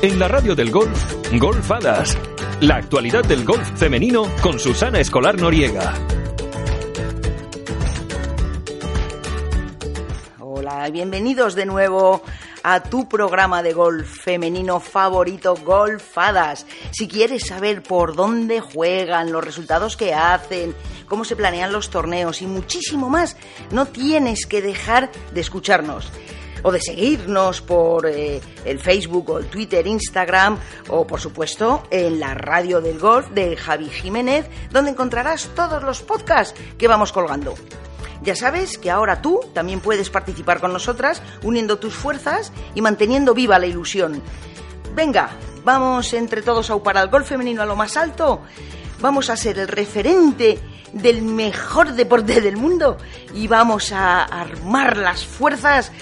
En la radio del golf, Golfadas. La actualidad del golf femenino con Susana Escolar Noriega. Hola, bienvenidos de nuevo a tu programa de golf femenino favorito, Golfadas. Si quieres saber por dónde juegan, los resultados que hacen, cómo se planean los torneos y muchísimo más, no tienes que dejar de escucharnos o de seguirnos por eh, el Facebook o el Twitter, Instagram o por supuesto en la radio del golf de Javi Jiménez, donde encontrarás todos los podcasts que vamos colgando. Ya sabes que ahora tú también puedes participar con nosotras uniendo tus fuerzas y manteniendo viva la ilusión. Venga, vamos entre todos a upar al golf femenino a lo más alto. Vamos a ser el referente del mejor deporte del mundo y vamos a armar las fuerzas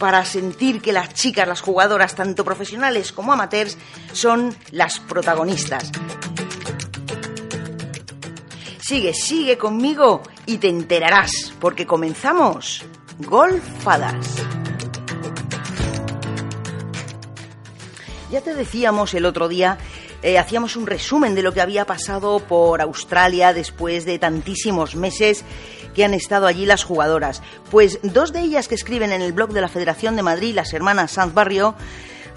para sentir que las chicas, las jugadoras, tanto profesionales como amateurs, son las protagonistas. Sigue, sigue conmigo y te enterarás, porque comenzamos Golfadas. Ya te decíamos el otro día eh, hacíamos un resumen de lo que había pasado por Australia después de tantísimos meses que han estado allí las jugadoras. Pues dos de ellas que escriben en el blog de la Federación de Madrid, las hermanas Sanz Barrio,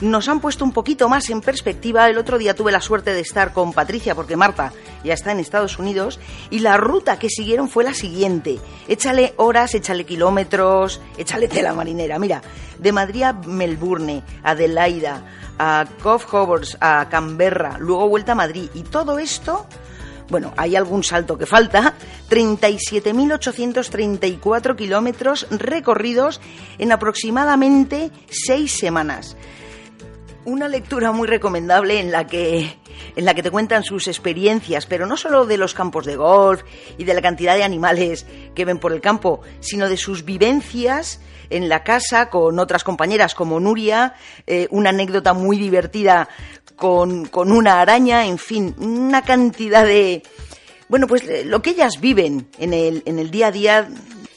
nos han puesto un poquito más en perspectiva. El otro día tuve la suerte de estar con Patricia, porque Marta ya está en Estados Unidos, y la ruta que siguieron fue la siguiente. Échale horas, échale kilómetros, échale tela marinera. Mira, de Madrid a Melbourne, Adelaida, a Cove Hovers, a Canberra, luego vuelta a Madrid, y todo esto bueno, hay algún salto que falta, 37.834 kilómetros recorridos en aproximadamente seis semanas. Una lectura muy recomendable en la que en la que te cuentan sus experiencias, pero no solo de los campos de golf y de la cantidad de animales que ven por el campo, sino de sus vivencias en la casa con otras compañeras como Nuria, eh, una anécdota muy divertida con, con una araña, en fin, una cantidad de... Bueno, pues lo que ellas viven en el, en el día a día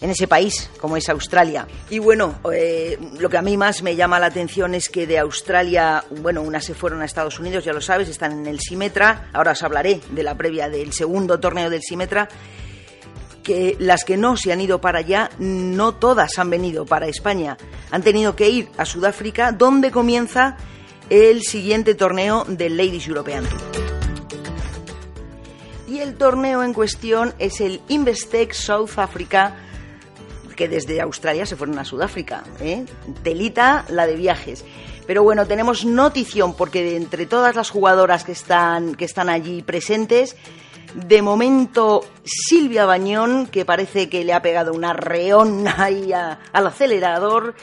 en ese país como es Australia. Y bueno, eh, lo que a mí más me llama la atención es que de Australia, bueno, unas se fueron a Estados Unidos, ya lo sabes, están en el Simetra, ahora os hablaré de la previa del segundo torneo del Simetra, que las que no se han ido para allá, no todas han venido para España, han tenido que ir a Sudáfrica, donde comienza el siguiente torneo del Ladies European Tour. Y el torneo en cuestión es el Investec South Africa que desde Australia se fueron a Sudáfrica. ¿eh? Telita la de viajes. Pero bueno, tenemos notición porque de entre todas las jugadoras que están, que están allí presentes, de momento Silvia Bañón, que parece que le ha pegado una arreón ahí al acelerador,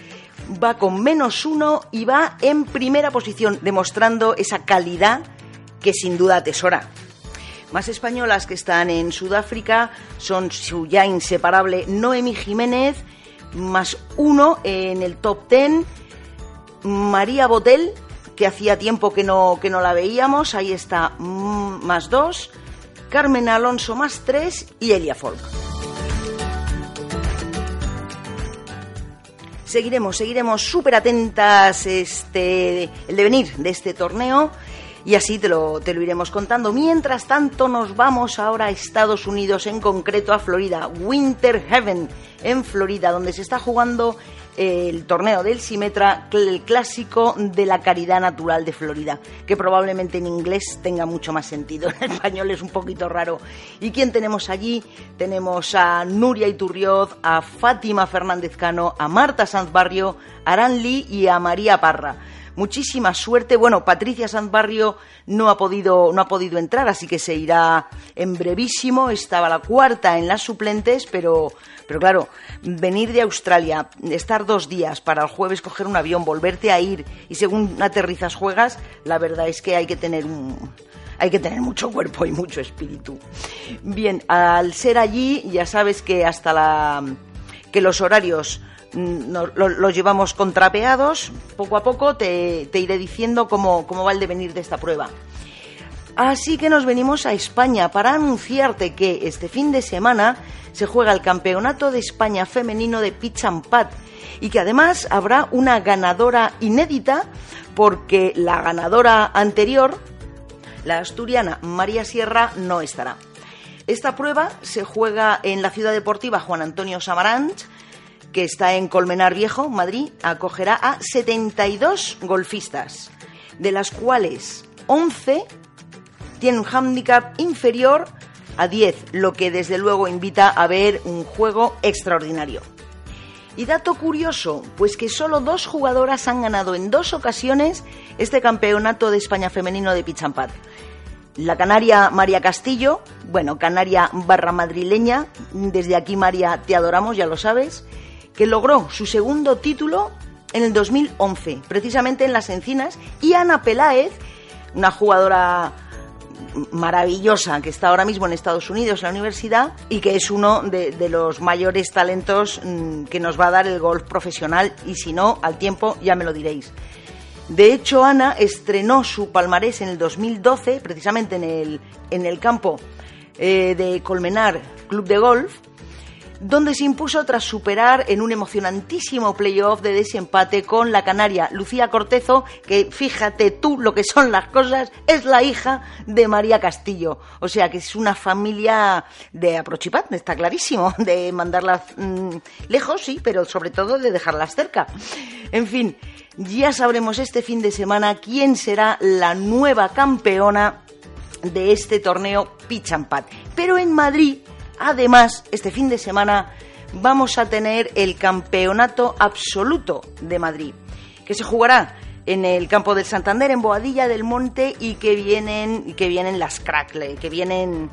va con menos uno y va en primera posición, demostrando esa calidad que sin duda atesora. Más españolas que están en Sudáfrica son su ya inseparable Noemi Jiménez, más uno en el top ten, María Botel, que hacía tiempo que no, que no la veíamos, ahí está mm, más dos, Carmen Alonso más tres y Elia Folk. Seguiremos, seguiremos súper atentas este, el devenir de este torneo y así te lo, te lo iremos contando. Mientras tanto, nos vamos ahora a Estados Unidos, en concreto a Florida, Winter Heaven, en Florida, donde se está jugando el torneo del Simetra, el clásico de la caridad natural de Florida, que probablemente en inglés tenga mucho más sentido, en español es un poquito raro. ¿Y quién tenemos allí? Tenemos a Nuria Iturrioz, a Fátima Fernández Cano, a Marta Sanz Barrio, a Aran Lee y a María Parra muchísima suerte. Bueno, Patricia Santbarrio no ha podido, no ha podido entrar, así que se irá en brevísimo. Estaba la cuarta en las suplentes, pero, pero claro, venir de Australia, estar dos días para el jueves coger un avión, volverte a ir y según aterrizas juegas, la verdad es que hay que tener un hay que tener mucho cuerpo y mucho espíritu. Bien, al ser allí, ya sabes que hasta la que los horarios los llevamos contrapeados. Poco a poco te, iré diciendo cómo, cómo va el devenir de esta prueba. Así que nos venimos a España para anunciarte que este fin de semana se juega el Campeonato de España Femenino de Pitch and Pad y que además habrá una ganadora inédita porque la ganadora anterior, la asturiana María Sierra, no estará. Esta prueba se juega en la ciudad deportiva Juan Antonio Samaranch, que está en Colmenar Viejo, Madrid, acogerá a 72 golfistas, de las cuales 11 tienen un hándicap inferior a 10, lo que desde luego invita a ver un juego extraordinario. Y dato curioso, pues que solo dos jugadoras han ganado en dos ocasiones este campeonato de España femenino de Pichampat. La canaria María Castillo, bueno, canaria barra madrileña, desde aquí María te adoramos, ya lo sabes, que logró su segundo título en el 2011, precisamente en las Encinas, y Ana Peláez, una jugadora maravillosa que está ahora mismo en Estados Unidos en la universidad y que es uno de, los mayores talentos mm, que nos va a dar el golf profesional y si no, al tiempo ya me lo diréis. De hecho, Ana estrenó su palmarés en el 2012, precisamente en el, en el campo eh, de Colmenar Club de Golf, donde se impuso tras superar en un emocionantísimo playoff de desempate con la canaria Lucía Cortezo, que fíjate tú lo que son las cosas, es la hija de María Castillo. O sea que es una familia de aprochipat, está clarísimo, de mandarlas mm, lejos, sí, pero sobre todo de dejarlas cerca. En fin, ya sabremos este fin de semana quién será la nueva campeona de este torneo Pitch Pero en Madrid Además, este fin de semana vamos a tener el Campeonato Absoluto de Madrid, que se jugará en el campo del Santander, en Boadilla del Monte, y que vienen, que vienen las crackle, que vienen.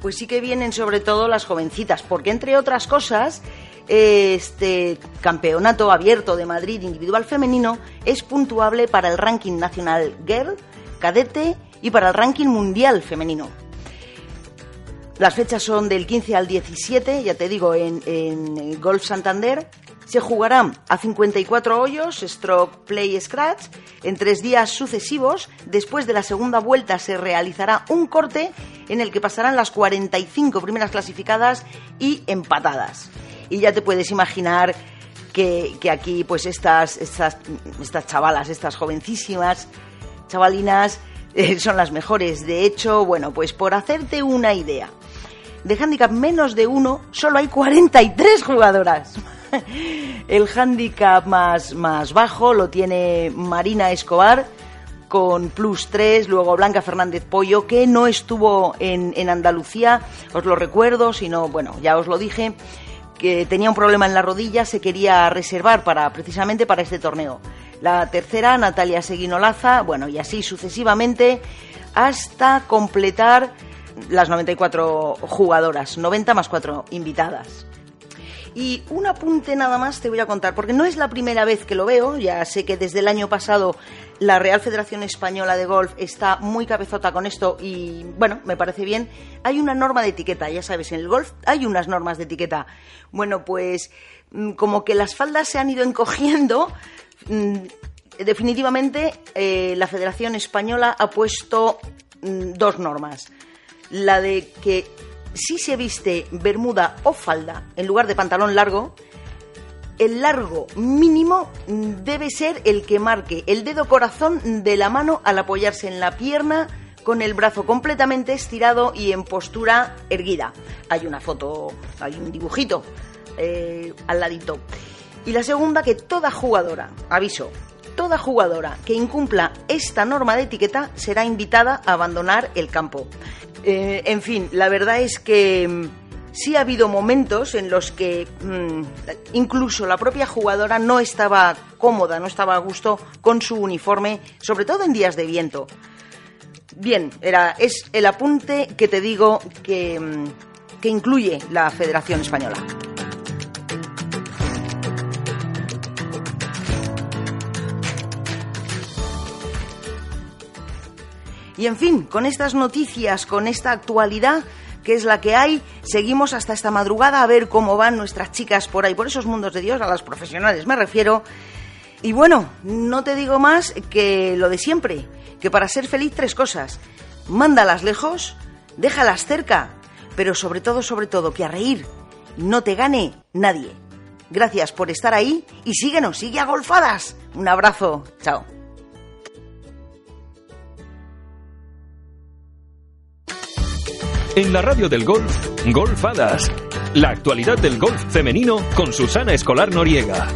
Pues sí que vienen sobre todo las jovencitas, porque entre otras cosas, este campeonato abierto de Madrid individual femenino es puntuable para el ranking nacional girl, cadete y para el ranking mundial femenino. Las fechas son del 15 al 17, ya te digo, en, Golf Santander. Se jugarán a 54 hoyos, stroke, play, scratch, en tres días sucesivos. Después de la segunda vuelta se realizará un corte en el que pasarán las 45 primeras clasificadas y empatadas. Y ya te puedes imaginar que, aquí, pues estas, estas, estas chavalas, estas jovencísimas chavalinas, eh, son las mejores. De hecho, bueno, pues por hacerte una idea, de handicap menos de uno, solo hay 43 jugadoras. El handicap más, más bajo lo tiene Marina Escobar con plus 3, luego Blanca Fernández Pollo, que no estuvo en, en Andalucía, os lo recuerdo, sino, bueno, ya os lo dije, que tenía un problema en la rodilla, se quería reservar para precisamente para este torneo. La tercera, Natalia Seguinolaza, bueno, y así sucesivamente, hasta completar las 94 jugadoras, 90 más 4 invitadas. Y un apunte nada más te voy a contar, porque no es la primera vez que lo veo, ya sé que desde el año pasado la Real Federación Española de Golf está muy cabezota con esto y bueno, me parece bien. Hay una norma de etiqueta, ya sabes, en el golf hay unas normas de etiqueta. Bueno, pues mm, como que las faldas se han ido encogiendo, mm, definitivamente eh, la Federación Española ha puesto mm, dos normas la de que si se viste bermuda o falda en lugar de pantalón largo, el largo mínimo debe ser el que marque el dedo corazón de la mano al apoyarse en la pierna con el brazo completamente estirado y en postura erguida. Hay una foto, hay un dibujito eh, al ladito. Y la segunda, que toda jugadora, aviso, toda jugadora que incumpla esta norma de etiqueta será invitada a abandonar el campo. Eh, en fin, la verdad es que mm, sí ha habido momentos en los que mm, incluso la propia jugadora no estaba cómoda, no estaba a gusto con su uniforme, sobre todo en días de viento. Bien, era, es el apunte que te digo que, mm, que incluye la Federación Española. Y en fin, con estas noticias, con esta actualidad que es la que hay, seguimos hasta esta madrugada a ver cómo van nuestras chicas por ahí, por esos mundos de Dios, a las profesionales me refiero. Y bueno, no te digo más que lo de siempre, que para ser feliz tres cosas. Mándalas lejos, déjalas cerca, pero sobre todo, sobre todo, que a reír no te gane nadie. Gracias por estar ahí y síguenos, sigue a Golfadas. Un abrazo, chao. En la radio del golf, Golfadas. La actualidad del golf femenino con Susana Escolar Noriega.